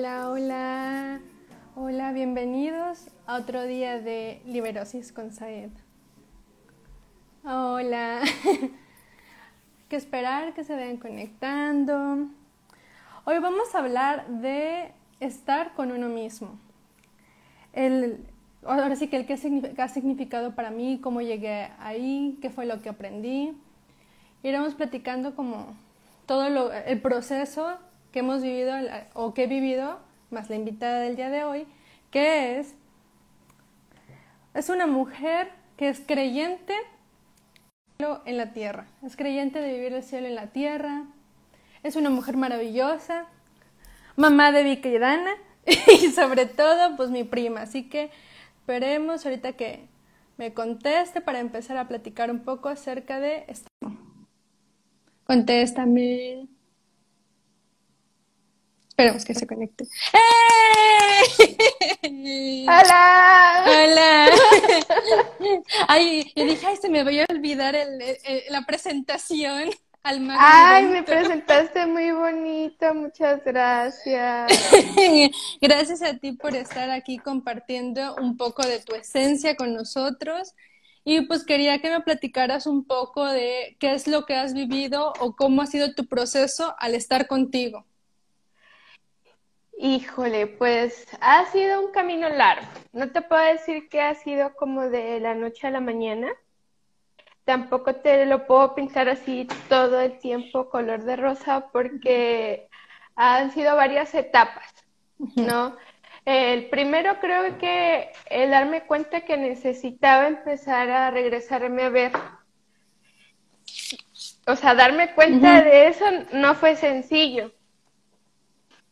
Hola, hola, hola, bienvenidos a otro día de Liberosis con Saed. Hola, que esperar que se vayan conectando. Hoy vamos a hablar de estar con uno mismo. El, ahora sí que el qué ha significado para mí, cómo llegué ahí, qué fue lo que aprendí. Iremos platicando como todo el proceso que hemos vivido o que he vivido, más la invitada del día de hoy, que es, es una mujer que es creyente en la tierra, es creyente de vivir el cielo en la tierra, es una mujer maravillosa, mamá de Vika y Dana, y sobre todo pues mi prima, así que esperemos ahorita que me conteste para empezar a platicar un poco acerca de esto. Contéstame. Esperemos que se conecte. ¡Eh! ¡Hola! ¡Hola! Ay, yo dije, ay, se me voy a olvidar el, la presentación al Ay, me presentaste muy bonito, muchas gracias. gracias a ti por estar aquí compartiendo un poco de tu esencia con nosotros y pues quería que me platicaras un poco de qué es lo que has vivido o cómo ha sido tu proceso al estar contigo. Híjole, pues ha sido un camino largo. No te puedo decir que ha sido como de la noche a la mañana. Tampoco te lo puedo pintar así todo el tiempo color de rosa porque han sido varias etapas, ¿no? El primero creo que el darme cuenta que necesitaba empezar a regresarme a ver. O sea, darme cuenta de eso no fue sencillo,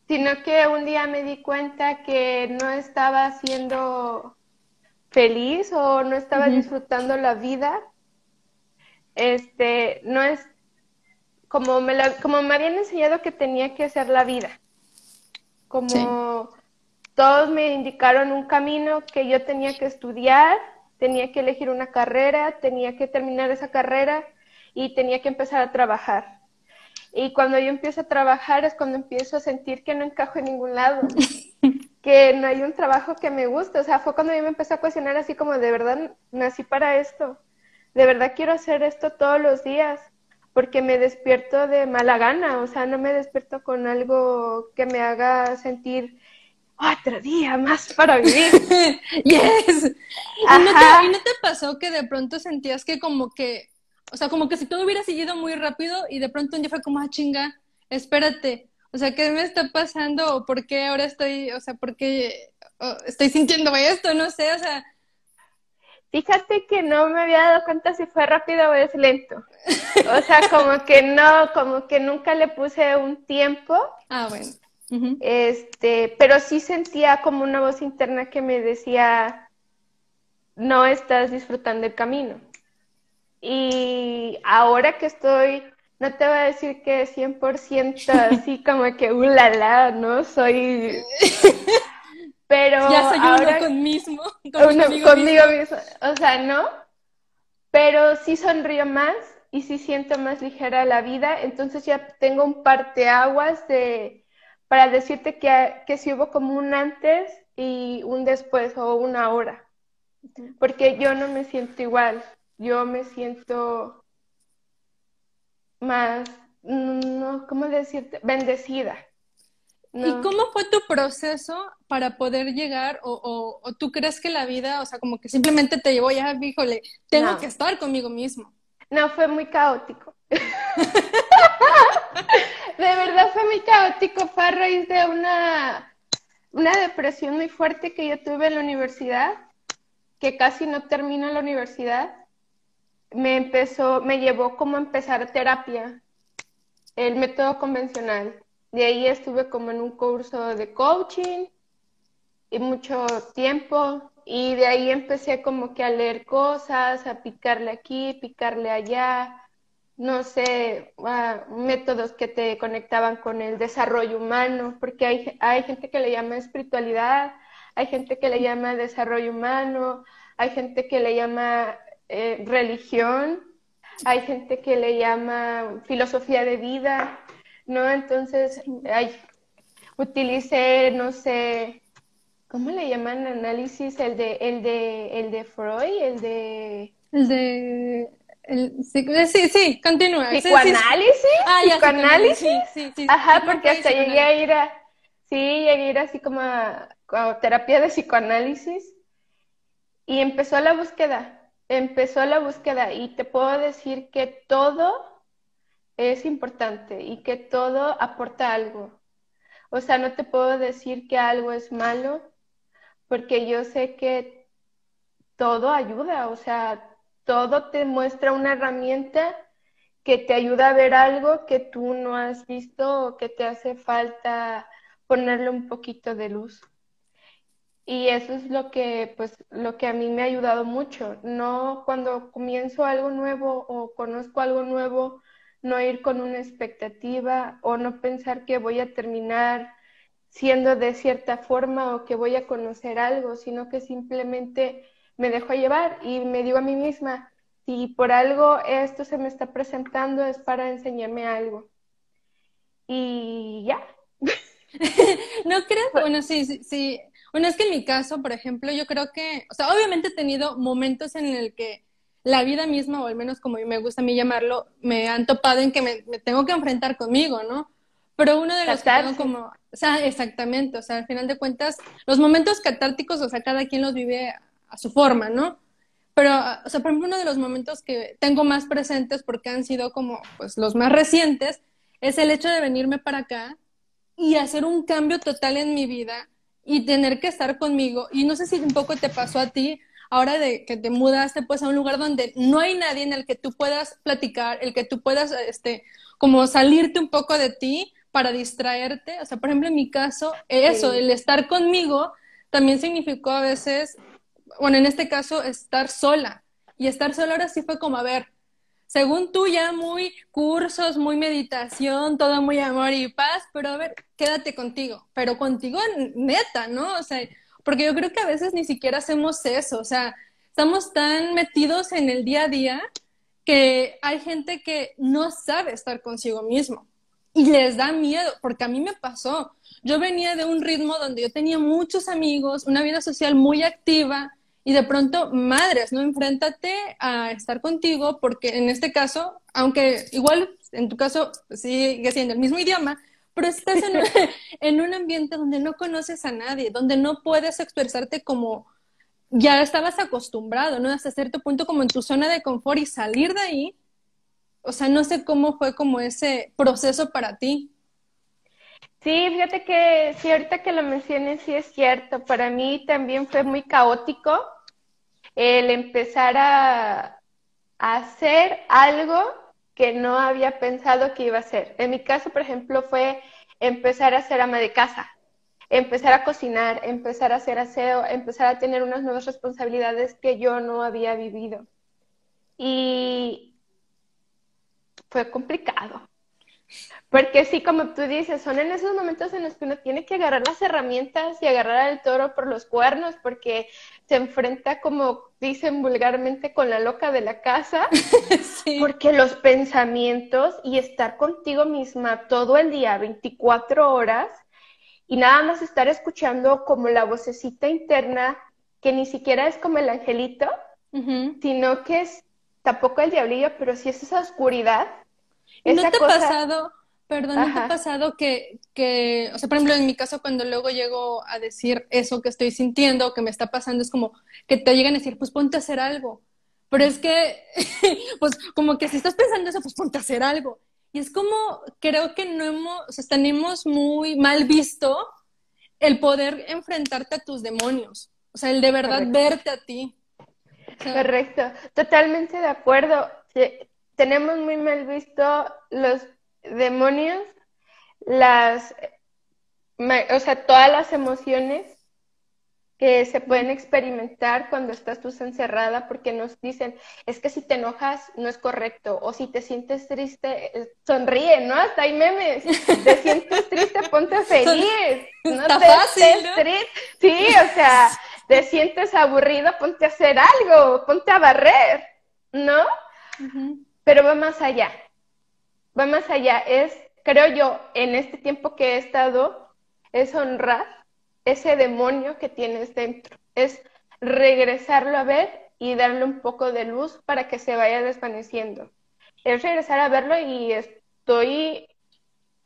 sino que un día me di cuenta que no estaba siendo feliz o no estaba disfrutando la vida. Este, no es como me, como me habían enseñado que tenía que hacer la vida. Como todos me indicaron un camino que yo tenía que estudiar, tenía que elegir una carrera, tenía que terminar esa carrera y tenía que empezar a trabajar. Y cuando yo empiezo a trabajar es cuando empiezo a sentir que no encajo en ningún lado, que no hay un trabajo que me guste. O sea, fue cuando yo me empecé a cuestionar así como, de verdad, nací para esto, de verdad quiero hacer esto todos los días, porque me despierto de mala gana, o sea, no me despierto con algo que me haga sentir otro día más para vivir. yes. ¿Y no, te, ¿Y no, te, pasó que de pronto sentías que como que, o sea, como que si todo hubiera seguido muy rápido y de pronto un día fue como, ah, chinga, espérate, o sea, ¿qué me está pasando? ¿O por qué ahora estoy, o sea, por qué estoy sintiendo esto? No sé, o sea... Fíjate que no me había dado cuenta si fue rápido o es lento. O sea, como que no, como que nunca le puse un tiempo. Ah, bueno este, pero sí sentía como una voz interna que me decía, no estás disfrutando el camino. Y ahora que estoy, no te voy a decir que 100% así como que, ulala, ¿no? Soy... Pero ya soy ahora, con mismo, conmigo mismo. O sea, ¿no? Pero sí sonrío más y sí siento más ligera la vida. Entonces ya tengo un parteaguas de para decirte que, que si hubo como un antes y un después o una hora. Porque yo no me siento igual, yo me siento más, no, ¿cómo decirte? Bendecida. ¿Y cómo fue tu proceso para poder llegar o, o, tú crees que la vida, o sea, como que simplemente te llevó ya, híjole, tengo que estar conmigo mismo? No, fue muy caótico. de verdad fue muy caótico, fue a raíz de una, una depresión muy fuerte que yo tuve en la universidad, que casi no termino la universidad. Me empezó, me llevó como a empezar terapia, el método convencional. De ahí estuve como en un curso de coaching y mucho tiempo y de ahí empecé como que a leer cosas, a picarle aquí, picarle allá, no sé, métodos que te conectaban con el desarrollo humano, porque hay, hay gente que le llama espiritualidad, hay gente que le llama desarrollo humano, hay gente que le llama eh, religión, hay gente que le llama filosofía de vida, ¿no? Entonces, hay utilicé, no sé, ¿cómo le llaman análisis? El de, el de, el de Freud, el de... El de... sí, sí, continúa. ¿Psicoanálisis? Ah, ya, ¿Psicoanálisis? Sí, sí, sí. Ajá, porque hasta llegué a ir a... Sí, llegué a ir así como a, a terapia de psicoanálisis y empezó la búsqueda, empezó la búsqueda y te puedo decir que todo es importante y que todo aporta algo. O sea, no te puedo decir que algo es malo, porque yo sé que todo ayuda, o sea, todo te muestra una herramienta que te ayuda a ver algo que tú no has visto o que te hace falta ponerle un poquito de luz. Y eso es lo que, pues, lo que a mí me ha ayudado mucho. No cuando comienzo algo nuevo o conozco algo nuevo, no ir con una expectativa o no pensar que voy a terminar siendo de cierta forma o que voy a conocer algo, sino que simplemente me dejo llevar y me digo a mí misma, si por algo esto se me está presentando es para enseñarme algo. Y ya. ¿No crees? Bueno, sí, sí, sí. Bueno, es que en mi caso, por ejemplo, yo creo que, o sea, obviamente he tenido momentos en el que la vida misma, o al menos como me gusta a mí llamarlo, me han topado en que me, tengo que enfrentar conmigo, ¿no? Pero uno de los que tengo como, o sea, exactamente, o sea, al final de cuentas, los momentos catárticos, o sea, cada quien los vive a su forma, ¿no? Pero, o sea, por ejemplo, uno de los momentos que tengo más presentes, porque han sido como, pues, los más recientes, es el hecho de venirme para acá y hacer un cambio total en mi vida y tener que estar conmigo. Y no sé si un poco te pasó a ti, ahora de que te mudaste pues a un lugar donde no hay nadie en el que tú puedas platicar, el que tú puedas este como salirte un poco de ti para distraerte, o sea, por ejemplo, en mi caso, eso, el estar conmigo también significó a veces, bueno, en este caso, estar sola. Y estar sola ahora sí fue como, a ver, según tú ya muy cursos, muy meditación, todo muy amor y paz, pero a ver, quédate contigo, pero contigo neta, ¿no? O sea, porque yo creo que a veces ni siquiera hacemos eso, o sea, estamos tan metidos en el día a día que hay gente que no sabe estar consigo mismo y les da miedo, porque a mí me pasó. Yo venía de un ritmo donde yo tenía muchos amigos, una vida social muy activa y de pronto, madres, ¿no? Enfréntate a estar contigo porque en este caso, aunque igual en tu caso sigue siendo el mismo idioma, pero estás en un, ambiente donde no conoces a nadie, donde no puedes expresarte como ya estabas acostumbrado, ¿no? Hasta cierto punto como en tu zona de confort y salir de ahí, o sea, no sé cómo fue como ese proceso para ti. Sí, fíjate que sí, ahorita que lo menciones, sí es cierto. Para mí también fue muy caótico el empezar a hacer algo que no había pensado que iba a hacer. En mi caso, por ejemplo, fue empezar a ser ama de casa, empezar a cocinar, empezar a hacer aseo, empezar a tener unas nuevas responsabilidades que yo no había vivido. Y fue complicado. Porque sí, como tú dices, son en esos momentos en los que uno tiene que agarrar las herramientas y agarrar al toro por los cuernos, porque se enfrenta, como dicen vulgarmente, con la loca de la casa, porque los pensamientos y estar contigo misma todo el día, 24 horas, y nada más estar escuchando como la vocecita interna, que ni siquiera es como el angelito, sino que es tampoco el diablillo, pero sí es esa oscuridad. ¿No te ha pasado? Perdón, ¿no te ha pasado que, que, o sea, por ejemplo, en mi caso, cuando luego llego a decir eso que estoy sintiendo o que me está pasando, es como que te llegan a decir, pues ponte a hacer algo. Pero es que, pues como que si estás pensando eso, pues ponte a hacer algo. Y es como, creo que no hemos, o sea, tenemos muy mal visto el poder enfrentarte a tus demonios. O sea, el de verdad verte a ti. Correcto, totalmente de acuerdo. tenemos muy mal visto los demonios, las, o sea, todas las emociones que se pueden experimentar cuando estás tú encerrada, porque nos dicen, es que si te enojas no es correcto, o si te sientes triste, eh, sonríe, ¿no? Hasta hay memes, te sientes triste, ponte feliz, no te fácil, Sí, o sea, te sientes aburrido, ponte a hacer algo, ponte a barrer, ¿no? Pero va más allá, va más allá, es, creo yo, en este tiempo que he estado es honrar ese demonio que tienes dentro, es regresarlo a ver y darle un poco de luz para que se vaya desvaneciendo. Es regresar a verlo y estoy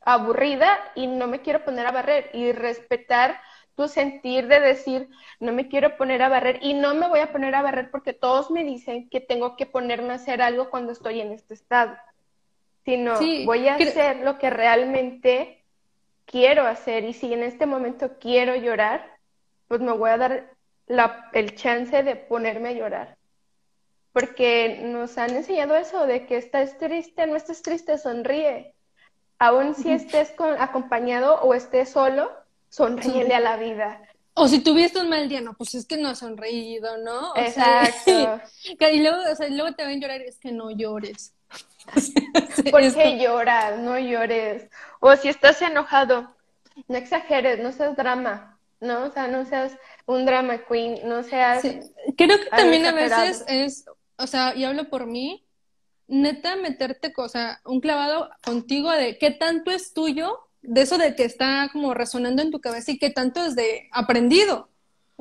aburrida y no me quiero poner a barrer. Y respetar tu sentir de decir, no me quiero poner a barrer y no me voy a poner a barrer porque todos me dicen que tengo que ponerme a hacer algo cuando estoy en este estado, sino voy a hacer lo que realmente quiero hacer y si en este momento quiero llorar, pues me voy a dar la, el chance de ponerme a llorar. Porque nos han enseñado eso de que estás triste, no estés triste, sonríe. Aún si estés con, acompañado o estés solo, sonríele a la vida. O si tuviste un mal día, no, pues es que no has sonreído, ¿no? Exacto. y luego, o sea, luego te ven llorar, es que no llores. ¿Por qué lloras? No llores. O si estás enojado, no exageres, no seas drama, ¿no? O sea, no seas un drama queen, no seas... Creo que también a veces es, o sea, y hablo por mí, neta meterte cosa, un clavado contigo de qué tanto es tuyo, de eso de que está como resonando en tu cabeza y qué tanto es de aprendido.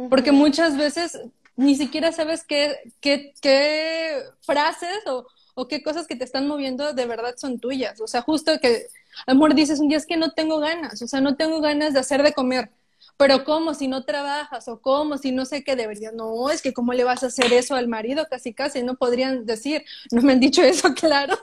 Porque muchas veces ni siquiera sabes qué, qué, qué frases o, o qué cosas que te están moviendo de verdad son tuyas. O sea, justo que, amor, dices un día es que no tengo ganas, o sea, no tengo ganas de hacer de comer. Pero ¿cómo si no trabajas? ¿O cómo si no sé qué debería? No, es que ¿cómo le vas a hacer eso al marido? Casi, casi, no podrían decir, no me han dicho eso, claro.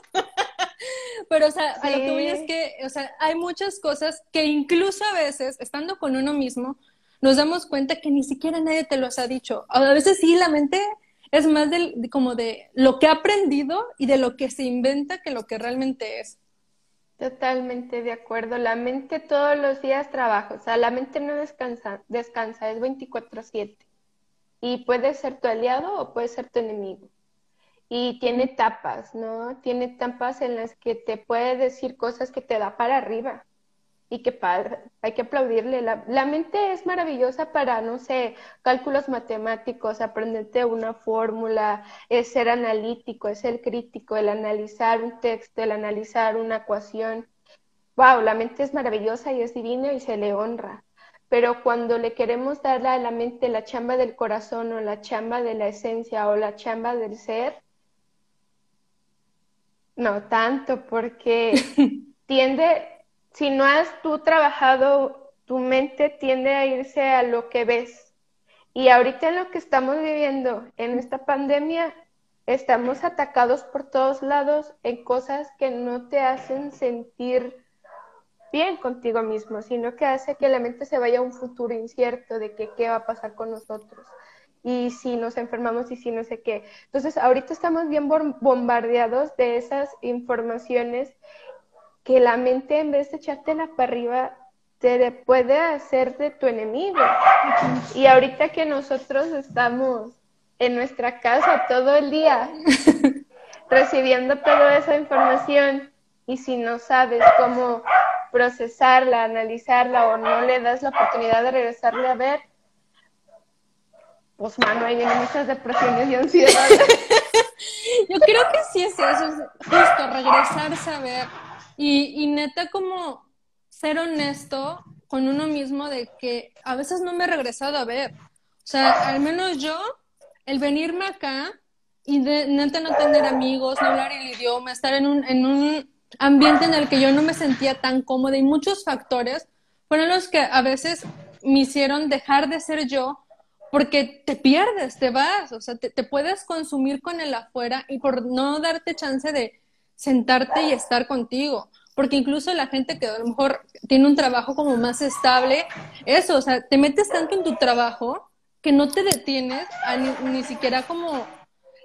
Pero, o sea, a lo que voy es que, o sea, hay muchas cosas que incluso a veces, estando con uno mismo, nos damos cuenta que ni siquiera nadie te los ha dicho. A veces sí, la mente es más de, como de lo que ha aprendido y de lo que se inventa que lo que realmente es. Totalmente de acuerdo. La mente todos los días trabaja, o sea, la mente no descansa, descansa, es 24/7. Y puede ser tu aliado o puede ser tu enemigo. Y tiene etapas, ¿no? Tiene etapas en las que te puede decir cosas que te da para arriba y qué padre, hay que aplaudirle. La, la, mente es maravillosa para, no sé, cálculos matemáticos, aprenderte una fórmula, es ser analítico, es ser crítico, el analizar un texto, el analizar una ecuación. Wow, la mente es maravillosa y es divina y se le honra. Pero cuando le queremos dar a la mente la chamba del corazón o la chamba de la esencia o la chamba del ser, no tanto, porque tiende si no has tú trabajado, tu mente tiende a irse a lo que ves. Y ahorita en lo que estamos viviendo, en esta pandemia, estamos atacados por todos lados en cosas que no te hacen sentir bien contigo mismo, sino que hace que la mente se vaya a un futuro incierto de que qué va a pasar con nosotros y si nos enfermamos y si no sé qué. Entonces, ahorita estamos bien bombardeados de esas informaciones que la mente en vez de echártela para arriba, te puede hacer de tu enemigo. Y ahorita que nosotros estamos en nuestra casa todo el día recibiendo toda esa información y si no sabes cómo procesarla, analizarla o no le das la oportunidad de regresarle a ver, pues mano, ahí vienen muchas depresiones y ansiedades. Yo creo que sí es eso, es justo regresar a saber y, neta como ser honesto con uno mismo de que a veces no me he regresado a ver. O sea, al menos yo, el venirme acá y de, neta no tener amigos, no hablar el idioma, estar en un, en un ambiente en el que yo no me sentía tan cómoda y muchos factores fueron los que a veces me hicieron dejar de ser yo porque te pierdes, te vas, o sea, te, te puedes consumir con el afuera y por no darte chance de sentarte y estar contigo. Porque incluso la gente que a lo mejor tiene un trabajo como más estable, eso, o sea, te metes tanto en tu trabajo que no te detienes a ni, siquiera como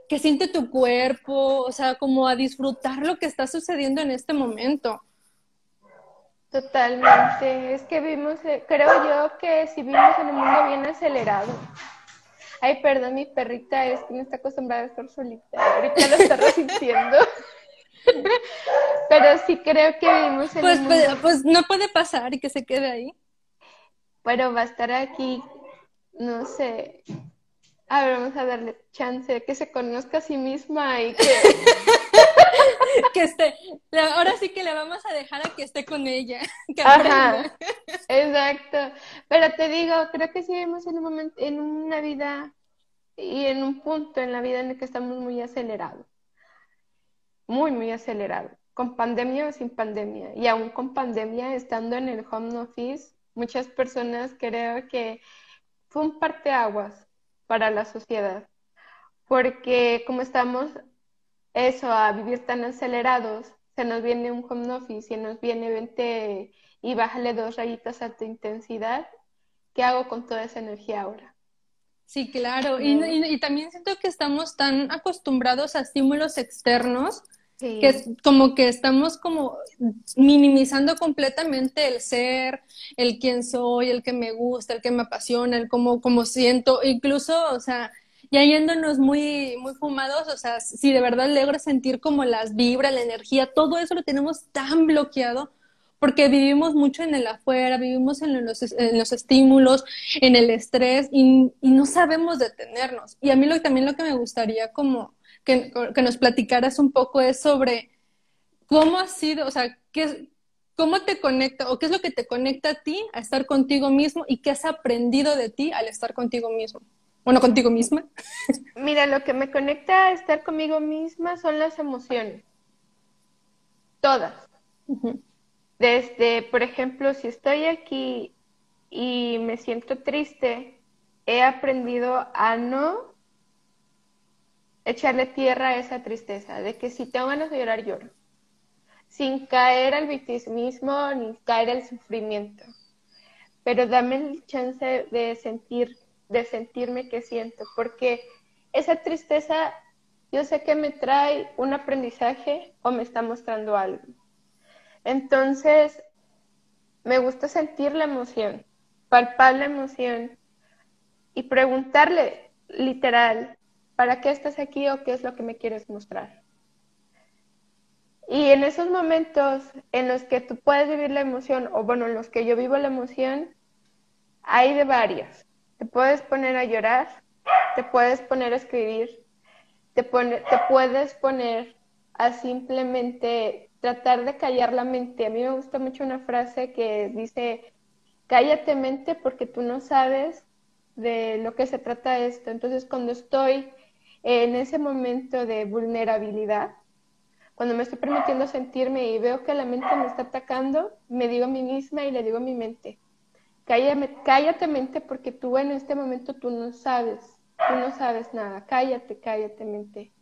que siente tu cuerpo, o sea, como a disfrutar lo que está sucediendo en este momento. Totalmente, es que vivimos, eh, creo yo que si vivimos en un mundo bien acelerado. Ay, perdón, mi perrita es que no está acostumbrada a estar solita, ahorita lo está resintiendo. Pero sí creo que vivimos en pues, pues, pues, no puede pasar y que se quede ahí. Pero va a estar aquí, no sé. A ver, vamos a darle chance de que se conozca a sí misma y que que esté, ahora sí que le vamos a dejar a que esté con ella. Que Ajá, exacto. Pero te digo, creo que sí vivimos en un momento, en una vida y en un punto en la vida en el que estamos muy acelerados. Muy, muy acelerados. Con pandemia o sin pandemia. Y aún con pandemia, estando en el home office, muchas personas creo que fue un parteaguas para la sociedad. Porque como estamos eso, a vivir tan acelerados, se nos viene un home office y nos viene 20 y bájale dos rayitas a tu intensidad, ¿qué hago con toda esa energía ahora? Sí, claro. Y, también siento que estamos tan acostumbrados a estímulos externos que es como que estamos como minimizando completamente el ser, el quién soy, el que me gusta, el que me apasiona, el cómo, cómo siento, incluso, o sea, ya yéndonos muy, muy fumados, o sea, si de verdad logro sentir como las vibras, la energía, todo eso lo tenemos tan bloqueado porque vivimos mucho en el afuera, vivimos en los, en los estímulos, en el estrés y, no sabemos detenernos. Y a mí lo, también lo que me gustaría como que, que, nos platicaras un poco es sobre cómo ha sido, o sea, qué, cómo te conecta o qué es lo que te conecta a ti a estar contigo mismo y qué has aprendido de ti al estar contigo mismo. Bueno, contigo misma. Mira, lo que me conecta a estar conmigo misma son las emociones. Todas. Desde, por ejemplo, si estoy aquí y me siento triste, he aprendido a no echarle tierra a esa tristeza, de que si tengo ganas de llorar, lloro, sin caer al victimismo ni caer al sufrimiento, pero dame el chance de sentir de sentirme que siento, porque esa tristeza yo sé que me trae un aprendizaje o me está mostrando algo. Entonces, me gusta sentir la emoción, palpar la emoción y preguntarle literal, ¿para qué estás aquí o qué es lo que me quieres mostrar? Y en esos momentos en los que tú puedes vivir la emoción, o bueno, en los que yo vivo la emoción, hay de varias. Te puedes poner a llorar, te puedes poner a escribir, te, te puedes poner a simplemente tratar de callar la mente. A mí me gusta mucho una frase que dice, cállate mente porque tú no sabes de lo que se trata esto. Entonces, cuando estoy en ese momento de vulnerabilidad, cuando me estoy permitiendo sentirme y veo que la mente me está atacando, me digo a mí misma y le digo a mi mente, Cállate, cállate mente porque tú en este momento tú no sabes, tú no sabes nada. Cállate, cállate mente.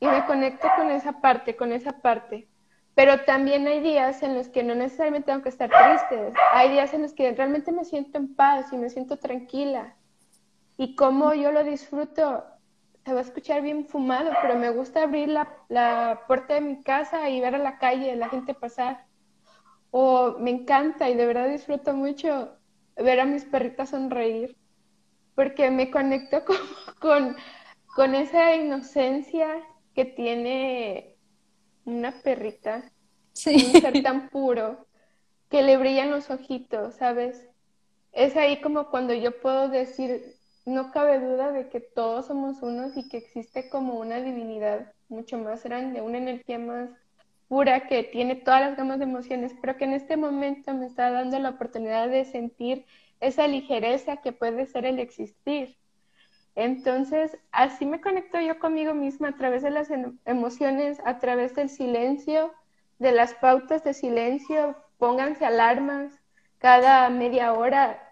Y me conecto con esa parte, con esa parte. Pero también hay días en los que no necesariamente tengo que estar triste. Hay días en los que realmente me siento en paz y me siento tranquila. Y como yo lo disfruto, se va a escuchar bien fumado, pero me gusta abrir la, la puerta de mi casa y ver a la calle, la gente pasar o me encanta y de verdad disfruto mucho ver a mis perritas sonreír, porque me conecto con, con, esa inocencia que tiene una perrita, un ser tan puro, que le brillan los ojitos, ¿sabes? Es ahí como cuando yo puedo decir, no cabe duda de que todos somos unos y que existe como una divinidad mucho más grande, una energía más pura que tiene todas las gamas de emociones, pero que en este momento me está dando la oportunidad de sentir esa ligereza que puede ser el existir. Entonces, así me conecto yo conmigo misma a través de las em, emociones, a través del silencio, de las pautas de silencio, pónganse alarmas cada media hora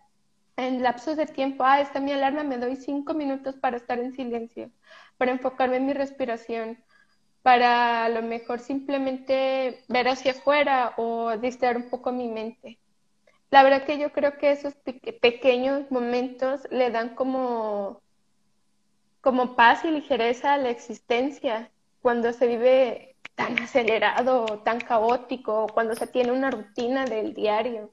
en lapsos de tiempo, ah, está mi alarma, me doy cinco minutos para estar en silencio, para enfocarme en mi respiración, para a lo mejor simplemente ver hacia afuera o distraer un poco mi mente. La verdad que yo creo que esos pequeños momentos le dan como, como paz y ligereza a la existencia cuando se vive tan acelerado, tan caótico, cuando se tiene una rutina del diario.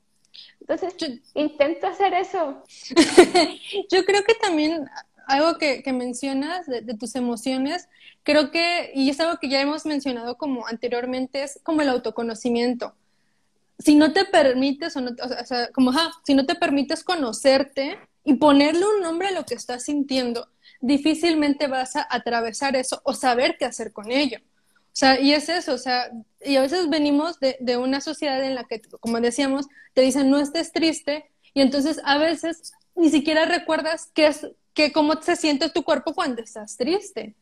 Entonces, intento hacer eso. yo creo que también algo que, mencionas de, tus emociones, creo que, y es algo que ya hemos mencionado como anteriormente, es como el autoconocimiento. Si no te permites, o, o sea, como, si no te permites conocerte y ponerle un nombre a lo que estás sintiendo, difícilmente vas a atravesar eso o saber qué hacer con ello. Sea, y es eso, o sea, y a veces venimos de, de una sociedad en la que, como decíamos, te dicen no estés triste, y entonces a veces ni siquiera recuerdas qué es, que cómo se siente tu cuerpo cuando estás triste.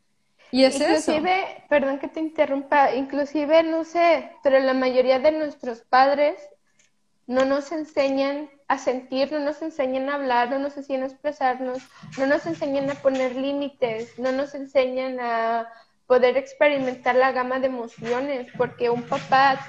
Y es inclusive, perdón que te interrumpa, inclusive, no sé, pero la mayoría de nuestros padres no nos enseñan a sentir, no nos enseñan a hablar, no nos enseñan a expresarnos, no nos enseñan a poner límites, no nos enseñan a poder experimentar la gama de emociones, porque un papá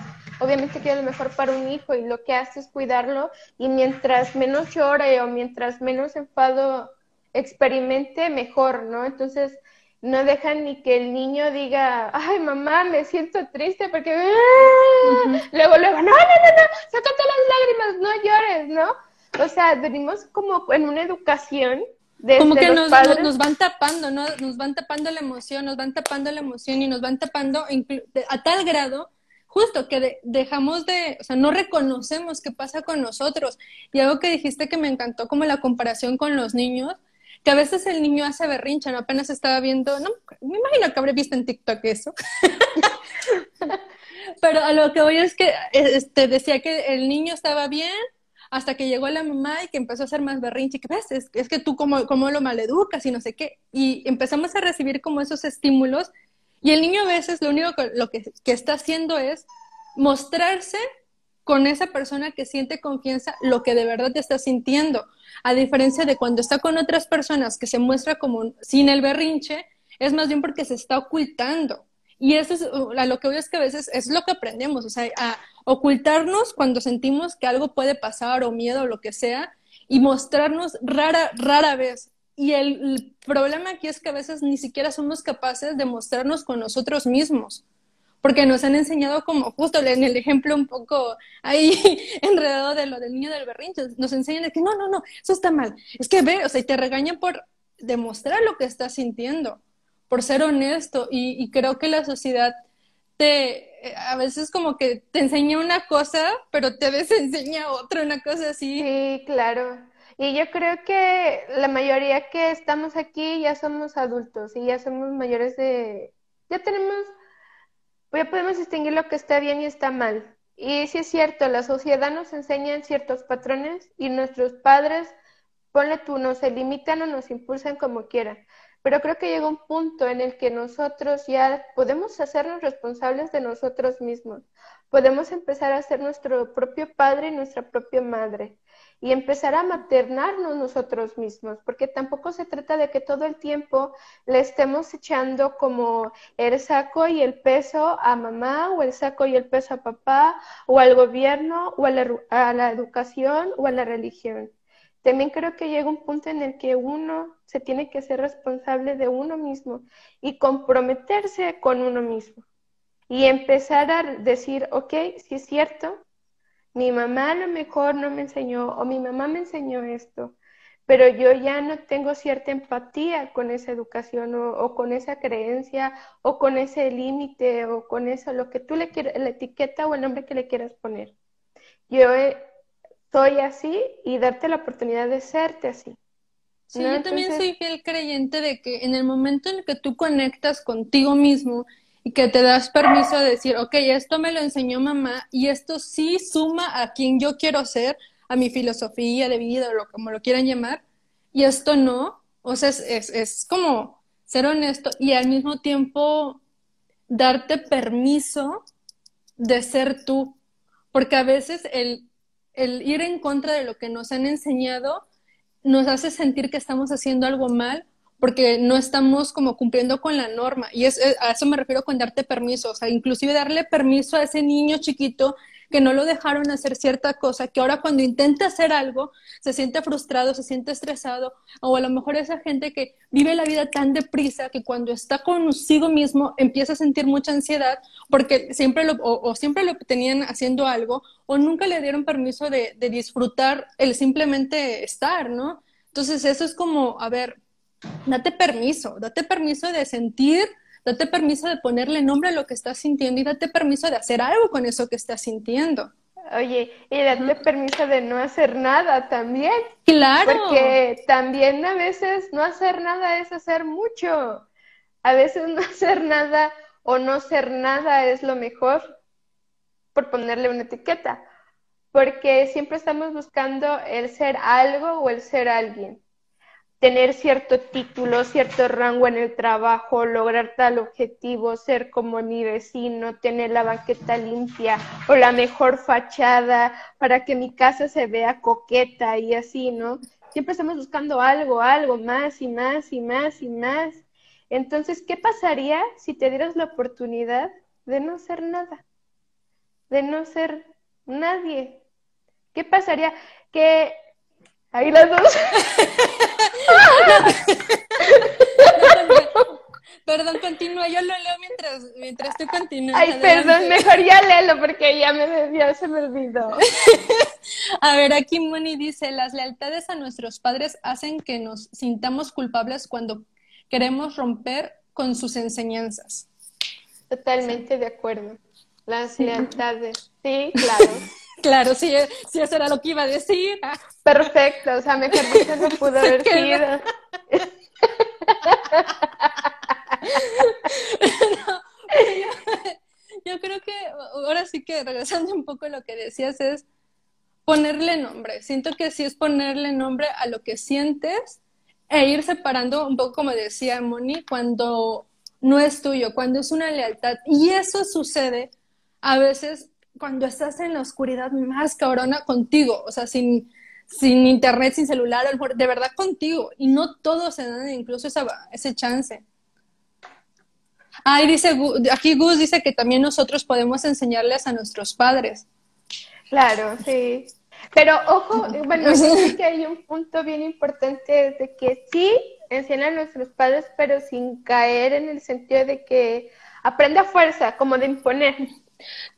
obviamente quiere lo mejor para un hijo y lo que hace es cuidarlo y mientras menos llore o mientras menos enfado experimente, mejor, ¿no? Entonces, no dejan ni que el niño diga, ay mamá, me siento triste porque ¡ah! luego, luego, no, no, no, no, sácate las lágrimas, no llores, ¿no? O sea, venimos como en una educación desde como que nos, nos, van tapando, ¿no? Nos van tapando la emoción, nos van tapando la emoción y nos van tapando a tal grado justo que dejamos de, o sea, no reconocemos qué pasa con nosotros. Y algo que dijiste que me encantó, como la comparación con los niños, que a veces el niño hace berrincha, ¿no? Apenas estaba viendo, no, me imagino que habré visto en TikTok eso. Pero a lo que voy es que este, decía que el niño estaba bien hasta que llegó la mamá y que empezó a hacer más berrinche, que ves, es, que tú cómo, cómo lo maleducas y no sé qué. Y empezamos a recibir como esos estímulos y el niño a veces lo único que, lo que, que está haciendo es mostrarse con esa persona que siente confianza lo que de verdad está sintiendo. A diferencia de cuando está con otras personas que se muestra como sin el berrinche, es más bien porque se está ocultando. Y eso es a lo que veo es que a veces es lo que aprendemos, o sea, a ocultarnos cuando sentimos que algo puede pasar o miedo o lo que sea y mostrarnos rara, rara vez. Y el problema aquí es que a veces ni siquiera somos capaces de mostrarnos con nosotros mismos porque nos han enseñado como justo en el ejemplo un poco ahí enredado de lo del niño del berrinche, nos enseñan de que no, no, no, eso está mal, es que ve, o sea, y te regañan por demostrar lo que estás sintiendo, por ser honesto, y, creo que la sociedad te, eh, a veces como que te enseña una cosa, pero te desenseña otra, una cosa así. Sí, claro. Y yo creo que la mayoría que estamos aquí ya somos adultos y ya somos mayores de, ya tenemos ya podemos distinguir lo que está bien y está mal. Y sí es cierto, la sociedad nos enseña ciertos patrones y nuestros padres, ponle tú, nos limitan o nos impulsan como quieran. Pero creo que llega un punto en el que nosotros ya podemos hacernos responsables de nosotros mismos. Podemos empezar a ser nuestro propio padre y nuestra propia madre y empezar a maternarnos nosotros mismos, porque tampoco se trata de que todo el tiempo le estemos echando como el saco y el peso a mamá o el saco y el peso a papá o al gobierno o a la, a la educación o a la religión. También creo que llega un punto en el que uno se tiene que ser responsable de uno mismo y comprometerse con uno mismo y empezar a decir, ok, si es cierto, mi mamá a lo mejor no me enseñó o mi mamá me enseñó esto, pero yo ya no tengo cierta empatía con esa educación o, con esa creencia o con ese límite o con eso, lo que tú le quieras, la etiqueta o el nombre que le quieras poner. Yo eh, soy así y darte la oportunidad de serte así. Sí, yo también soy fiel creyente de que en el momento en el que tú conectas contigo mismo y que te das permiso de decir, ok, esto me lo enseñó mamá y esto sí suma a quien yo quiero ser, a mi filosofía de vida o lo, como lo quieran llamar, y esto no. O sea, es, es, como ser honesto y al mismo tiempo darte permiso de ser tú, porque a veces el, el ir en contra de lo que nos han enseñado nos hace sentir que estamos haciendo algo mal porque no estamos como cumpliendo con la norma. Y es, a eso me refiero con darte permiso, o sea, inclusive darle permiso a ese niño chiquito que no lo dejaron hacer cierta cosa, que ahora cuando intenta hacer algo se siente frustrado, se siente estresado, o a lo mejor esa gente que vive la vida tan deprisa que cuando está consigo mismo empieza a sentir mucha ansiedad porque siempre lo, o, siempre lo tenían haciendo algo, o nunca le dieron permiso de, de disfrutar el simplemente estar, ¿no? Entonces eso es como, a ver, date permiso, date permiso de sentir, date permiso de ponerle nombre a lo que estás sintiendo y date permiso de hacer algo con eso que estás sintiendo. Oye, y date permiso de no hacer nada también. Claro. Porque también a veces no hacer nada es hacer mucho. A veces no hacer nada o no ser nada es lo mejor, por ponerle una etiqueta, porque siempre estamos buscando el ser algo o el ser alguien tener cierto título, cierto rango en el trabajo, lograr tal objetivo, ser como mi vecino, tener la banqueta limpia o la mejor fachada para que mi casa se vea coqueta y así, ¿no? Siempre estamos buscando algo, algo más y más y más y más. Entonces, ¿qué pasaría si te dieras la oportunidad de no ser nada? De no ser nadie. ¿Qué pasaría? Que ahí las dos. Perdón, continúa, yo lo leo mientras, mientras tú continúas. Ay, perdón, mejor ya léelo porque ya me ya se me olvidó. a ver, aquí Moni dice, las lealtades a nuestros padres hacen que nos sintamos culpables cuando queremos romper con sus enseñanzas. Totalmente de acuerdo. Las lealtades, sí, claro. Claro, sí, sí, eso era lo que iba a decir. Perfecto, o sea, mejor que no pudo haber sido. yo, creo que ahora sí que regresando un poco a lo que decías es ponerle nombre. Siento que sí es ponerle nombre a lo que sientes e ir separando un poco como decía Moni cuando no es tuyo, cuando es una lealtad. Y eso sucede a veces cuando estás en la oscuridad más cabrona contigo, o sea, sin, sin internet, sin celular, de verdad contigo. Y no todos se dan incluso esa, ese chance. Ay, dice, aquí Gus dice que también nosotros podemos enseñarles a nuestros padres. Claro, sí. Pero ojo, bueno, sí que hay un punto bien importante de que sí enseñan a nuestros padres, pero sin caer en el sentido de que aprende a fuerza, como de imponer.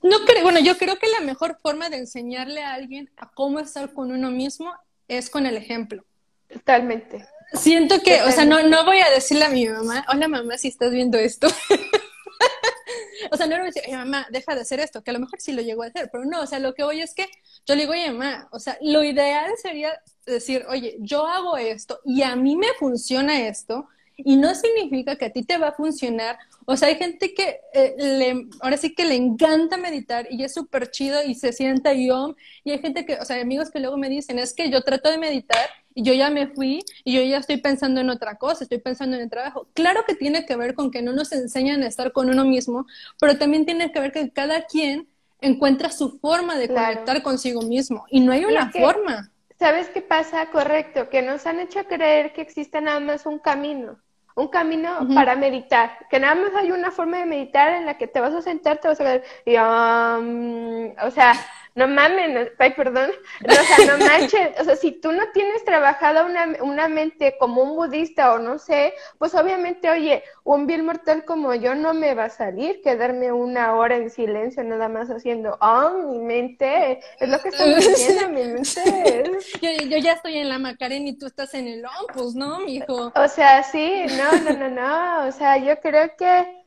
No creo, bueno, yo creo que la mejor forma de enseñarle a alguien a cómo estar con uno mismo es con el ejemplo. Totalmente. Siento que, o sea, no, no voy a decirle a mi mamá, hola mamá, si estás viendo esto. o sea, no le voy a decir, mamá, deja de hacer esto, que a lo mejor sí lo llego a hacer, pero no, o sea, lo que voy es que yo le digo, oye, mamá, o sea, lo ideal sería decir, oye, yo hago esto y a mí me funciona esto, y no significa que a ti te va a funcionar. O sea, hay gente que eh, le, ahora sí que le encanta meditar y es súper chido y se sienta yo. Y hay gente que, o sea, amigos que luego me dicen, es que yo trato de meditar y yo ya me fui y yo ya estoy pensando en otra cosa, estoy pensando en el trabajo. Claro que tiene que ver con que no nos enseñan a estar con uno mismo, pero también tiene que ver que cada quien encuentra su forma de conectar consigo mismo y no hay una forma. ¿Sabes qué pasa? Correcto, que nos han hecho creer que existe nada más un camino un camino para meditar, que nada más hay una forma de meditar en la que te vas a sentar, te vas a ver, y, um, o sea, no mames, ay, perdón, o sea, no manches, o sea, si tú no tienes trabajada una, una mente como un budista o no sé, pues obviamente, oye, un vil mortal como yo no me va a salir, quedarme una hora en silencio nada más haciendo, oh, mi mente, es lo que estoy diciendo, mi mente yo, yo, ya estoy en la Macarena y tú estás en el Ompus, ¿no, mijo? O sea, sí, no, no, no, no, o sea, yo creo que,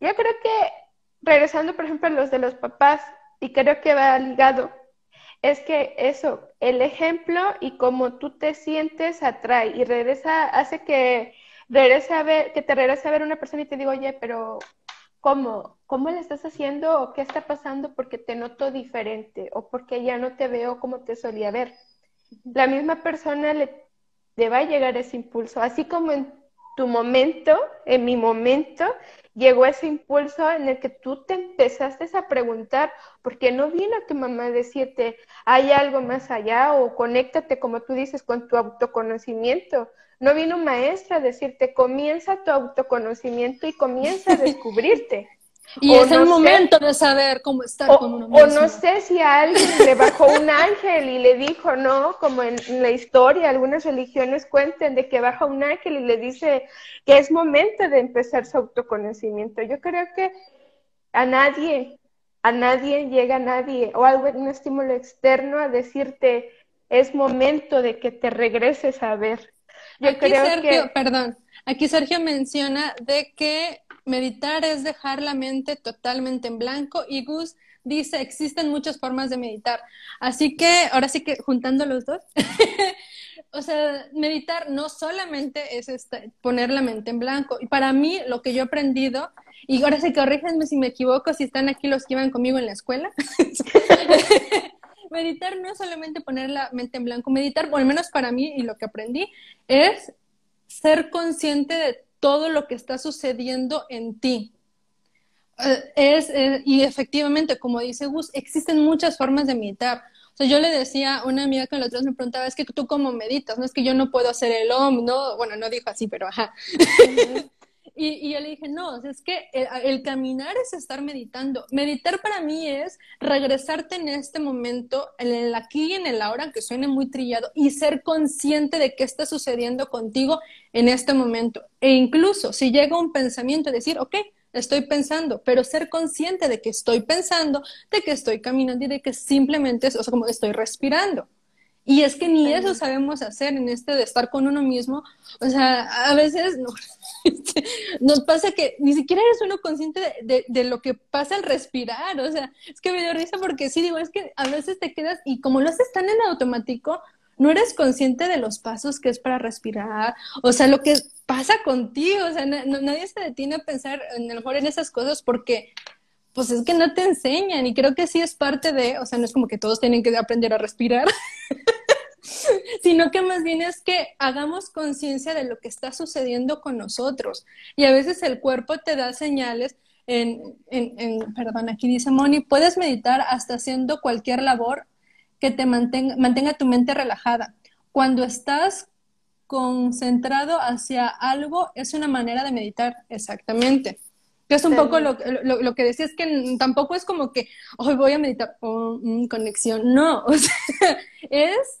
yo creo que, regresando, por ejemplo, a los de los papás, y creo que va ligado, es que eso, el ejemplo y cómo tú te sientes atrae y regresa, hace que regrese a ver, que te regrese a ver una persona y te digo, oye, pero ¿cómo? ¿Cómo le estás haciendo o qué está pasando? Porque te noto diferente o porque ya no te veo como te solía ver. La misma persona le, le va a llegar ese impulso, así como en tu momento, en mi momento, llegó ese impulso en el que tú te empezaste a preguntar, ¿por qué no vino tu mamá a decirte, hay algo más allá o conéctate, como tú dices, con tu autoconocimiento? No vino maestra a decirte, comienza tu autoconocimiento y comienza a descubrirte. Y es el momento de saber cómo estar con uno mismo. O no sé si a alguien le bajó un ángel y le dijo, ¿no? Como en, la historia, algunas religiones cuenten de que baja un ángel y le dice que es momento de empezar su autoconocimiento. Yo creo que a nadie, a nadie llega a nadie, o algo, un estímulo externo a decirte, es momento de que te regreses a ver. Yo creo que... perdón, aquí Sergio menciona de que meditar es dejar la mente totalmente en blanco y Gus dice, existen muchas formas de meditar. Así que, ahora sí que juntando los dos, o sea, meditar no solamente es este, poner la mente en blanco. Y para mí, lo que yo he aprendido, y ahora sí, corríjanme si me equivoco, si están aquí los que iban conmigo en la escuela. meditar no es solamente poner la mente en blanco, meditar, o al menos para mí y lo que aprendí, es ser consciente de todo lo que está sucediendo en ti. Eh, es, eh, y efectivamente, como dice Gus, existen muchas formas de meditar. O sea, yo le decía a una amiga que la otra me preguntaba, es que tú cómo meditas, no es que yo no puedo hacer el OM, no, bueno, no dijo así, pero ajá. Y, yo le dije, no, es que el, caminar es estar meditando. Meditar para mí es regresarte en este momento, en el aquí y en el ahora, que suene muy trillado, y ser consciente de qué está sucediendo contigo en este momento. E incluso si llega un pensamiento, decir, ok, estoy pensando, pero ser consciente de que estoy pensando, de que estoy caminando y de que simplemente, o sea, como estoy respirando. Y es que ni eso sabemos hacer en este de estar con uno mismo. O sea, a veces no, nos pasa que ni siquiera eres uno consciente de, de, lo que pasa al respirar. O sea, es que me dio risa porque sí, digo, es que a veces te quedas y como lo haces tan en automático, no eres consciente de los pasos que es para respirar. O sea, lo que pasa contigo. O sea, nadie se detiene a pensar en, a lo mejor en esas cosas porque pues es que no te enseñan y creo que sí es parte de, o sea, no es como que todos tienen que aprender a respirar, sino que más bien es que hagamos conciencia de lo que está sucediendo con nosotros. Y a veces el cuerpo te da señales en, en, en perdón, aquí dice Moni, puedes meditar hasta haciendo cualquier labor que te mantenga, mantenga tu mente relajada. Cuando estás concentrado hacia algo, es una manera de meditar, exactamente. Que es un poco lo, lo, que decía, es que tampoco es como que hoy voy a meditar, oh, conexión, no, o sea, es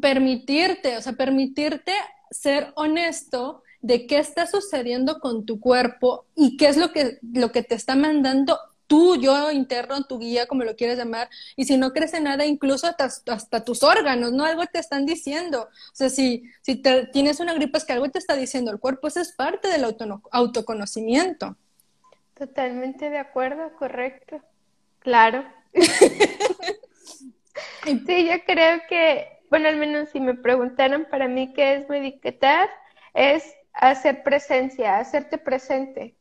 permitirte, o sea, permitirte ser honesto de qué está sucediendo con tu cuerpo y qué es lo que, lo que te está mandando tu yo interno, tu guía, como lo quieres llamar, y si no crece nada, incluso hasta, hasta, tus órganos, ¿no? Algo te están diciendo. O sea, si, si te, tienes una gripe, es que algo te está diciendo el cuerpo, eso es parte del autoconocimiento. Totalmente de acuerdo, correcto. Claro. sí, yo creo que, bueno, al menos si me preguntaran para mí qué es meditar, es hacer presencia, hacerte presente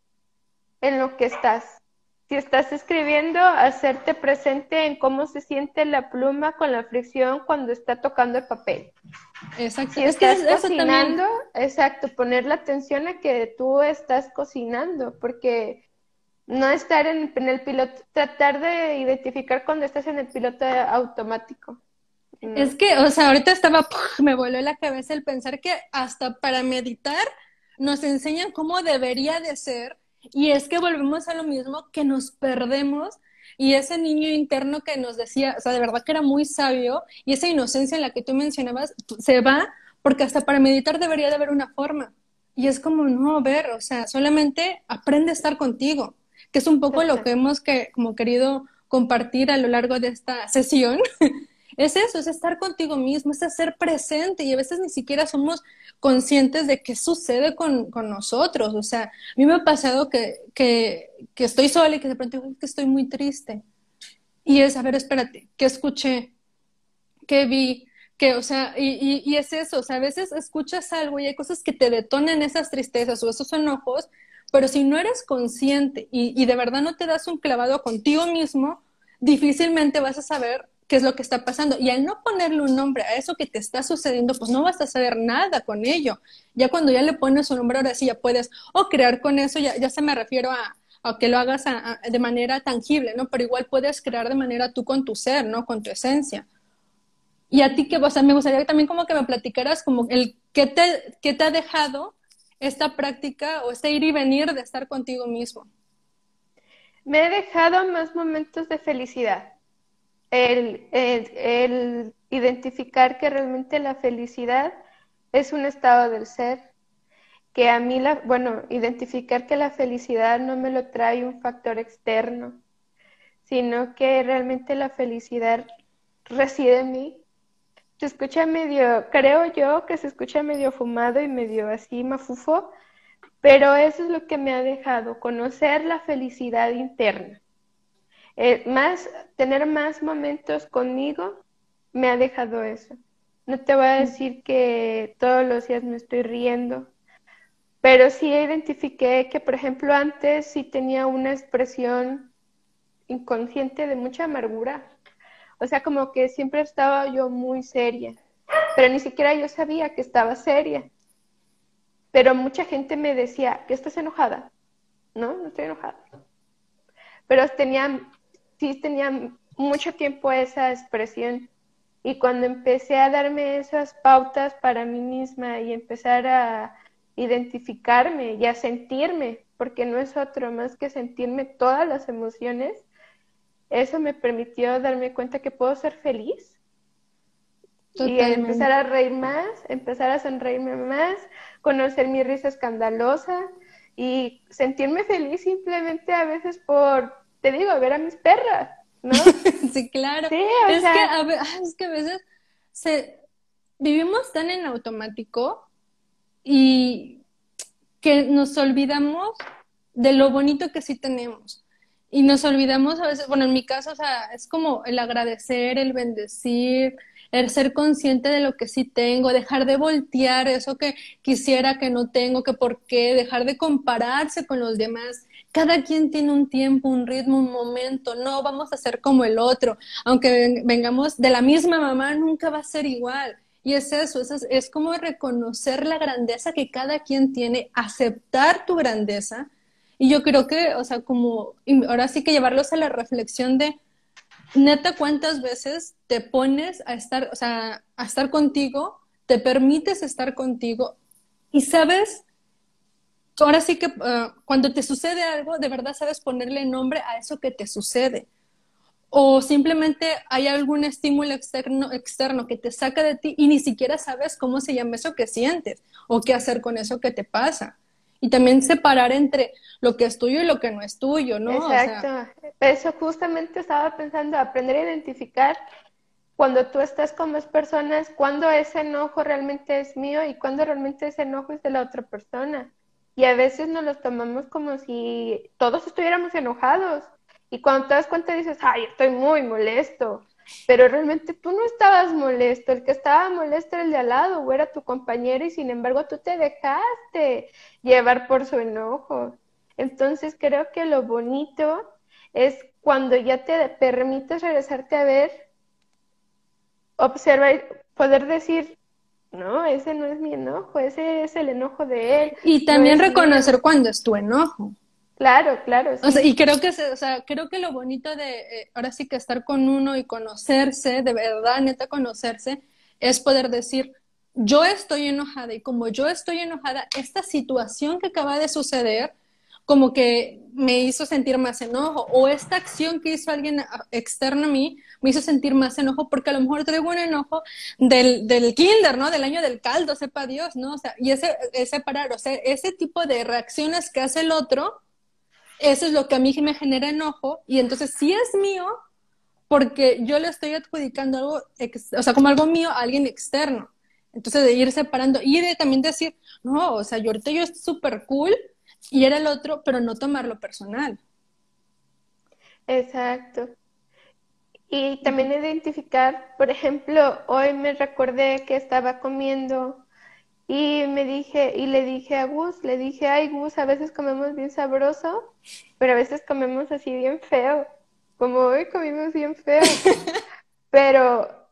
en lo que estás. Si estás escribiendo, hacerte presente en cómo se siente la pluma con la fricción cuando está tocando el papel. Exacto. Si estás cocinando, exacto, poner la atención a que tú estás cocinando, porque no estar en, el piloto, tratar de identificar cuando estás en el piloto automático. Es que, o sea, ahorita estaba, me voló la cabeza el pensar que hasta para meditar nos enseñan cómo debería de ser y es que volvemos a lo mismo que nos perdemos y ese niño interno que nos decía, o sea, de verdad que era muy sabio y esa inocencia en la que tú mencionabas se va porque hasta para meditar debería de haber una forma. Y es como, no, ver, o sea, solamente aprende a estar contigo que es un poco lo que hemos que, como querido compartir a lo largo de esta sesión. es eso, es estar contigo mismo, es ser presente y a veces ni siquiera somos conscientes de qué sucede con, con nosotros. O sea, a mí me ha pasado que, que, que estoy sola y que de pronto digo que estoy muy triste. Y es, a ver, espérate, ¿qué escuché? ¿Qué vi? que, o sea, y, y, es eso, o sea, a veces escuchas algo y hay cosas que te detonan esas tristezas o esos enojos pero si no eres consciente y, de verdad no te das un clavado contigo mismo, difícilmente vas a saber qué es lo que está pasando. Y al no ponerle un nombre a eso que te está sucediendo, pues no vas a saber nada con ello. Ya cuando ya le pones un nombre, ahora sí ya puedes, o crear con eso, ya, ya se me refiero a, que lo hagas de manera tangible, ¿no? Pero igual puedes crear de manera tú con tu ser, ¿no? Con tu esencia. Y a ti que, o me gustaría también como que me platicaras como el qué te, qué te ha dejado esta práctica o este ir y venir de estar contigo mismo? Me he dejado más momentos de felicidad. El, identificar que realmente la felicidad es un estado del ser, que a mí, la, bueno, identificar que la felicidad no me lo trae un factor externo, sino que realmente la felicidad reside en mí se escucha medio, creo yo que se escucha medio fumado y medio así mafufo, pero eso es lo que me ha dejado, conocer la felicidad interna. Eh, más, tener más momentos conmigo me ha dejado eso. No te voy a decir que todos los días me estoy riendo, pero sí identifiqué que, por ejemplo, antes sí tenía una expresión inconsciente de mucha amargura. O sea, como que siempre estaba yo muy seria, pero ni siquiera yo sabía que estaba seria. Pero mucha gente me decía, ¿que estás enojada? No, no estoy enojada. Pero tenía, sí tenía mucho tiempo esa expresión. Y cuando empecé a darme esas pautas para mí misma y empezar a identificarme y a sentirme, porque no es otro más que sentirme todas las emociones, eso me permitió darme cuenta que puedo ser feliz y empezar a reír más, empezar a sonreírme más, conocer mi risa escandalosa y sentirme feliz simplemente a veces por, te digo, ver a mis perras, ¿no? sí, claro. es, que a, es que a veces se, vivimos tan en automático y que nos olvidamos de lo bonito que sí tenemos. Y nos olvidamos a veces, bueno, en mi caso, o sea, es como el agradecer, el bendecir, el ser consciente de lo que sí tengo, dejar de voltear eso que quisiera que no tengo, que por qué, dejar de compararse con los demás. Cada quien tiene un tiempo, un ritmo, un momento, no vamos a ser como el otro. Aunque vengamos de la misma mamá, nunca va a ser igual. Y es eso, es, es como reconocer la grandeza que cada quien tiene, aceptar tu grandeza. Y yo creo que, o sea, como ahora sí que llevarlos a la reflexión de, neta, cuántas veces te pones a estar, o sea, a estar contigo, te permites estar contigo y sabes, ahora sí que ah, cuando te sucede algo, de verdad sabes ponerle nombre a eso que te sucede o simplemente hay algún estímulo externo, externo que te saca de ti y ni siquiera sabes cómo se llama eso que sientes o qué hacer con eso que te pasa. Y también separar entre lo que es tuyo y lo que no es tuyo, ¿no? Exacto. eso justamente estaba pensando, aprender a identificar cuando tú estás con más personas, cuando ese enojo realmente es mío y cuando realmente ese enojo es de la otra persona. Y a veces nos lo tomamos como si todos estuviéramos enojados y cuando te das cuenta dices, ay, estoy muy molesto. Pero realmente tú no estabas molesto, el que estaba molesto era el de al lado o era tu compañero y sin embargo tú te dejaste llevar por su enojo. Entonces creo que lo bonito es cuando ya te permites regresarte a ver, observar, poder decir, no, ese no es mi enojo, ese es el enojo de él. Y también reconocer cuando es tu enojo. Claro, claro. O sea, y creo que, o sea, creo que lo bonito de eh, ahora sí que estar con uno y conocerse, de verdad, neta, conocerse, es poder decir, yo estoy enojada y como yo estoy enojada, esta situación que acaba de suceder, como que me hizo sentir más enojo, o esta acción que hizo alguien externo a mí me hizo sentir más enojo, porque a lo mejor traigo un enojo del, del kinder, ¿no? Del año del caldo, sepa Dios, ¿no? O sea, y ese, ese parar, o sea, ese tipo de reacciones que hace el otro, eso es lo que a mí me genera enojo y entonces sí es mío porque yo le estoy adjudicando algo, o sea, como algo mío a alguien externo. Entonces de ir separando y de también decir, no, o sea, yo ahorita yo estoy súper cool y era el otro, pero no tomarlo personal. Exacto. Y también identificar, por ejemplo, hoy me recordé que estaba comiendo y me dije, y le dije a Gus, le dije, ay Gus, a veces comemos bien sabroso, pero a veces comemos así bien feo, como hoy comimos bien feo. pero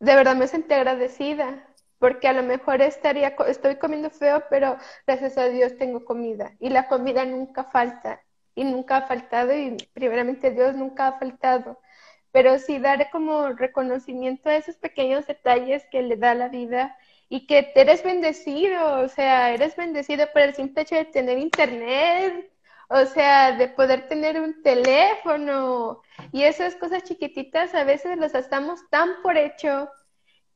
de verdad me sentí agradecida, porque a lo mejor estaría, estoy comiendo feo, pero gracias a Dios tengo comida. Y la comida nunca falta, y nunca ha faltado, y primeramente Dios nunca ha faltado. Pero sí dar como reconocimiento a esos pequeños detalles que le da la vida y que eres bendecido, o sea, eres bendecido por el simple hecho de tener internet, o sea, de poder tener un teléfono y esas cosas chiquititas a veces las estamos tan por hecho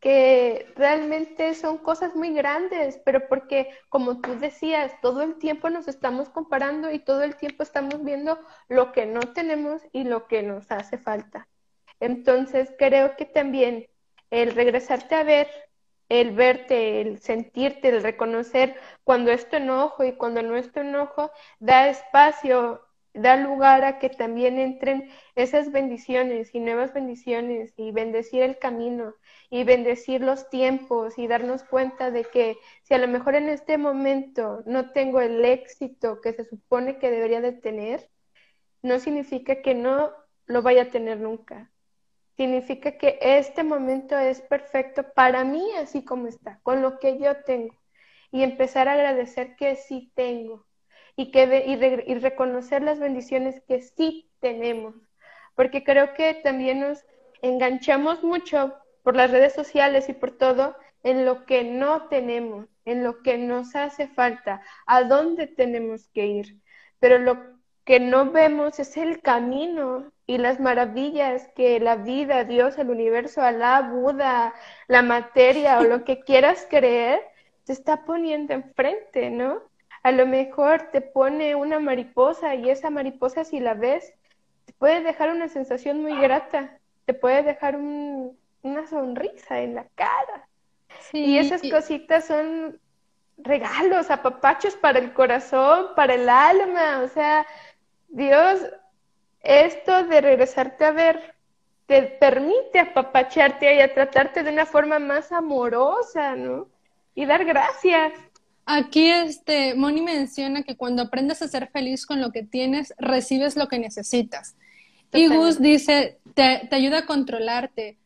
que realmente son cosas muy grandes, pero porque, como tú decías, todo el tiempo nos estamos comparando y todo el tiempo estamos viendo lo que no tenemos y lo que nos hace falta. Entonces, creo que también el regresarte a ver el verte, el sentirte, el reconocer cuando es tu enojo y cuando no es tu enojo, da espacio da lugar a que también entren esas bendiciones y nuevas bendiciones y bendecir el camino y bendecir los tiempos y darnos cuenta de que si a lo mejor en este momento no tengo el éxito que se supone que debería de tener, no significa que no lo vaya a tener nunca. Significa que este momento es perfecto para mí así como está, con lo que yo tengo. Y empezar a agradecer que sí tengo y, que, y, reconocer las bendiciones que sí tenemos. Porque creo que también nos enganchamos mucho por las redes sociales y por todo en lo que no tenemos, en lo que nos hace falta, a dónde tenemos que ir. Pero lo que no vemos es el camino y las maravillas que la vida, Dios, el universo, Alá, Buda, la materia o lo que quieras creer, te está poniendo enfrente, ¿no? A lo mejor te pone una mariposa y esa mariposa si la ves, te puede dejar una sensación muy grata, te puede dejar una sonrisa en la cara. y esas cositas son regalos, apapachos para el corazón, para el alma, o sea, Dios, esto de regresarte a ver te permite apapacharte y a tratarte de una forma más amorosa, ¿no? Y dar gracias. Aquí este Moni menciona que cuando aprendes a ser feliz con lo que tienes, recibes lo que necesitas. Y Gus dice, te, ayuda a controlarte.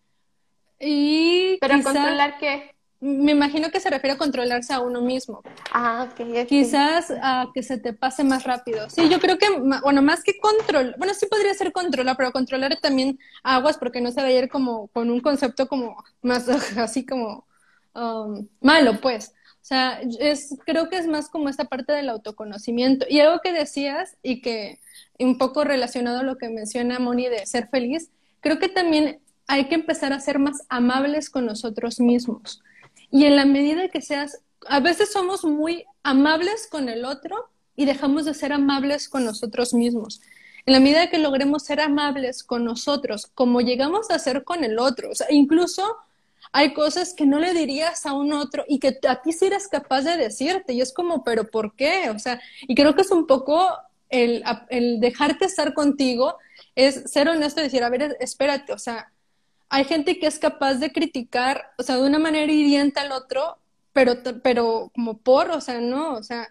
Y ¿Pero controlar qué? me imagino que se refiere a controlarse a uno mismo. Ah, ok. Quizás a que se te pase más rápido. Sí, yo creo que, bueno, más que control, bueno, sí podría ser controlar, pero controlar también aguas porque no se va a ir como con un concepto como más así como um, malo, pues. O sea, es, creo que es más como esta parte del autoconocimiento. Y algo que decías y que un poco relacionado a lo que menciona Moni de ser feliz, creo que también hay que empezar a ser más amables con nosotros mismos. Y en la medida que seas, a veces somos muy amables con el otro y dejamos de ser amables con nosotros mismos. En la medida que logremos ser amables con nosotros, como llegamos a ser con el otro, o sea, incluso hay cosas que no le dirías a un otro y que a ti sí eres capaz de decirte. Y es como, pero ¿por qué? O sea, y creo que es un poco el, el dejarte estar contigo, es ser honesto y decir, a ver, espérate, o sea, hay gente que es capaz de criticar, o sea, de una manera hiriente al otro, pero, pero como por, o sea, no, o sea,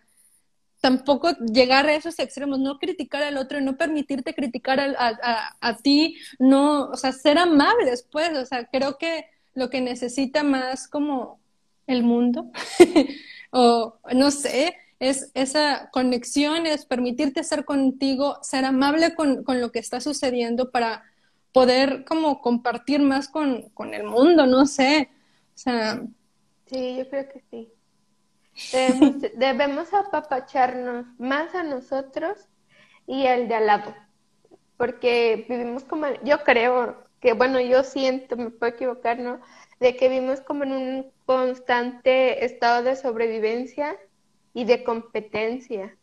tampoco llegar a esos extremos, no criticar al otro, no permitirte criticar a, a, ti, no, o sea, ser amables, pues, o sea, creo que lo que necesita más como el mundo, o no sé, es esa conexión, es permitirte ser contigo, ser amable con lo que está sucediendo para poder como compartir más con, el mundo, no sé. O sea. Sí, yo creo que sí. Debemos, debemos apapacharnos más a nosotros y al de al lado. Porque vivimos como, yo creo que, bueno, yo siento, me puedo equivocar, ¿no? De que vivimos como en un constante estado de sobrevivencia y de competencia.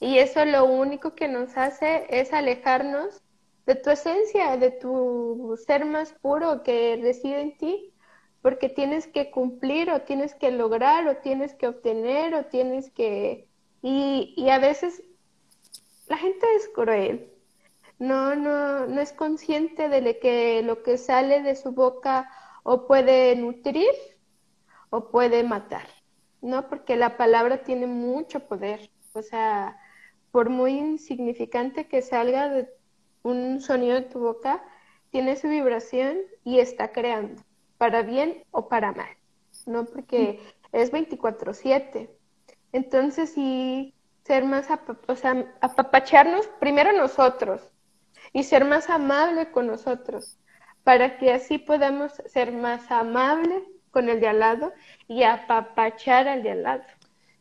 Y eso lo único que nos hace es alejarnos de tu esencia, de tu ser más puro que reside en ti, porque tienes que cumplir o tienes que lograr o tienes que obtener o tienes que... Y, y a veces la gente es cruel, no, no, no es consciente de que lo que sale de su boca o puede nutrir o puede matar, ¿no? Porque la palabra tiene mucho poder, o sea, por muy insignificante que salga de un sonido de tu boca tiene su vibración y está creando, para bien o para mal, ¿no? Porque es 24/7. Entonces, sí, ser más, o sea, apapacharnos primero nosotros y ser más amable con nosotros, para que así podamos ser más amables con el de al lado y apapachar al de al lado.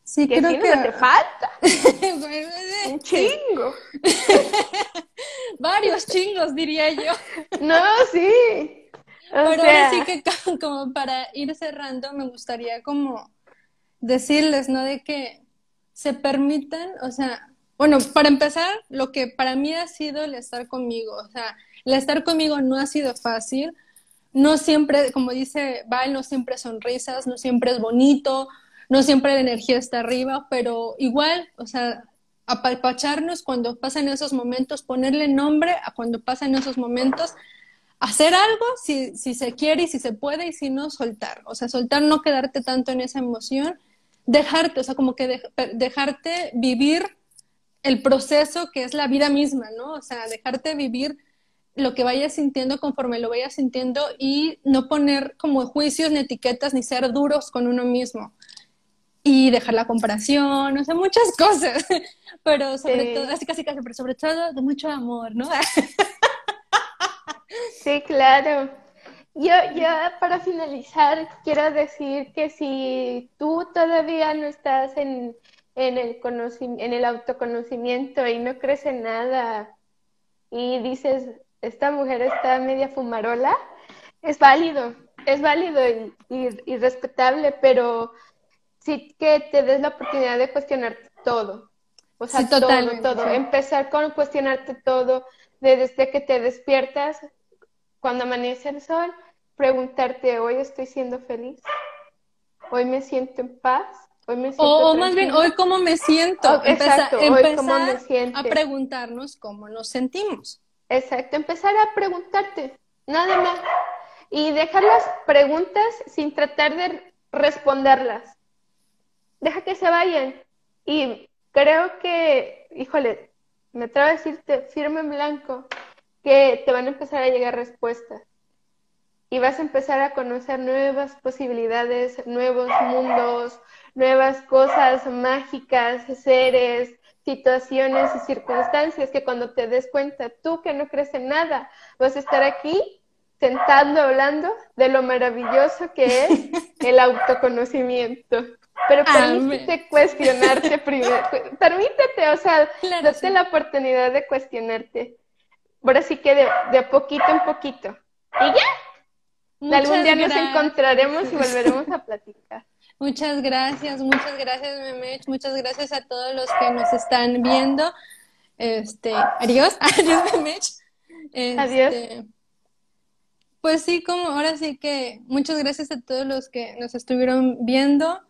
Sí, que creo que... te falta. Un chingo. Varios chingos, diría yo. No, sí. Pero ahora sí que como para ir cerrando, me gustaría como decirles, ¿no? De que se permitan, o sea, bueno, para empezar, lo que para mí ha sido el estar conmigo, o sea, el estar conmigo no ha sido fácil, no siempre, como dice Val, no siempre sonrisas, no siempre es bonito, no siempre la energía está arriba, pero igual, o sea, apalpacharnos cuando pasan esos momentos, ponerle nombre a cuando pasan esos momentos, hacer algo si, si se quiere y si se puede y si no, soltar. O sea, soltar, no quedarte tanto en esa emoción, dejarte, o sea, como que dejarte vivir el proceso que es la vida misma, ¿no? O sea, dejarte vivir lo que vayas sintiendo conforme lo vayas sintiendo y no poner como juicios ni etiquetas ni ser duros con uno mismo. Y dejar la comparación, o sea, muchas cosas, pero sobre todo, así casi casi, pero sobre todo de mucho amor, ¿no? Sí, claro. Yo, yo para finalizar quiero decir que si tú todavía no estás en, en, el, en el autoconocimiento y no crees en nada y dices, esta mujer está media fumarola, es válido, es válido y, respetable, pero sí que te des la oportunidad de cuestionar todo. O sea, todo, todo. Empezar con cuestionarte todo, desde que te despiertas, cuando amanece el sol, preguntarte, hoy estoy siendo feliz, hoy me siento en paz, hoy me siento o, más bien, hoy cómo me siento. Oh, exacto, hoy cómo me siento. A preguntarnos cómo nos sentimos. Exacto, empezar a preguntarte, nada más. Y dejar las preguntas sin tratar de responderlas. Deja que se vayan. Y creo que, híjole, me atrevo a decirte firme en blanco que te van a empezar a llegar respuestas. Y vas a empezar a conocer nuevas posibilidades, nuevos mundos, nuevas cosas mágicas, seres, situaciones y circunstancias que cuando te des cuenta, tú que no crees en nada, vas a estar aquí sentando hablando de lo maravilloso que es el autoconocimiento. Pero permítete cuestionarte primero. Permítete, o sea, date la oportunidad de cuestionarte. Ahora sí que de, de poquito en poquito. Y ya. Algún día nos encontraremos y volveremos a platicar. Muchas gracias, muchas gracias, Memech, muchas gracias a todos los que nos están viendo. Este, adiós, adiós, Memech. Este, adiós. Pues sí, como ahora sí que muchas gracias a todos los que nos estuvieron viendo.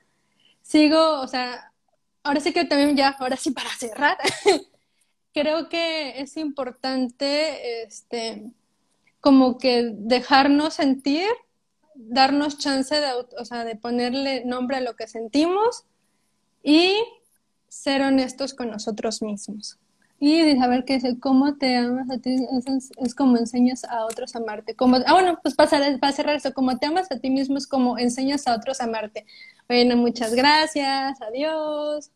Sigo, o sea, ahora sí que también ya, ahora sí para cerrar, creo que es importante, este, como que dejarnos sentir darnos chance de, o sea, de ponerle nombre a lo que sentimos y ser honestos con nosotros mismos. Y de saber que cómo te amas a ti es, como enseñas a otros a amarte. Como, ah, bueno, pues para, para cerrar eso, como te amas a ti mismo es como enseñas a otros a amarte. Bueno, muchas gracias, adiós.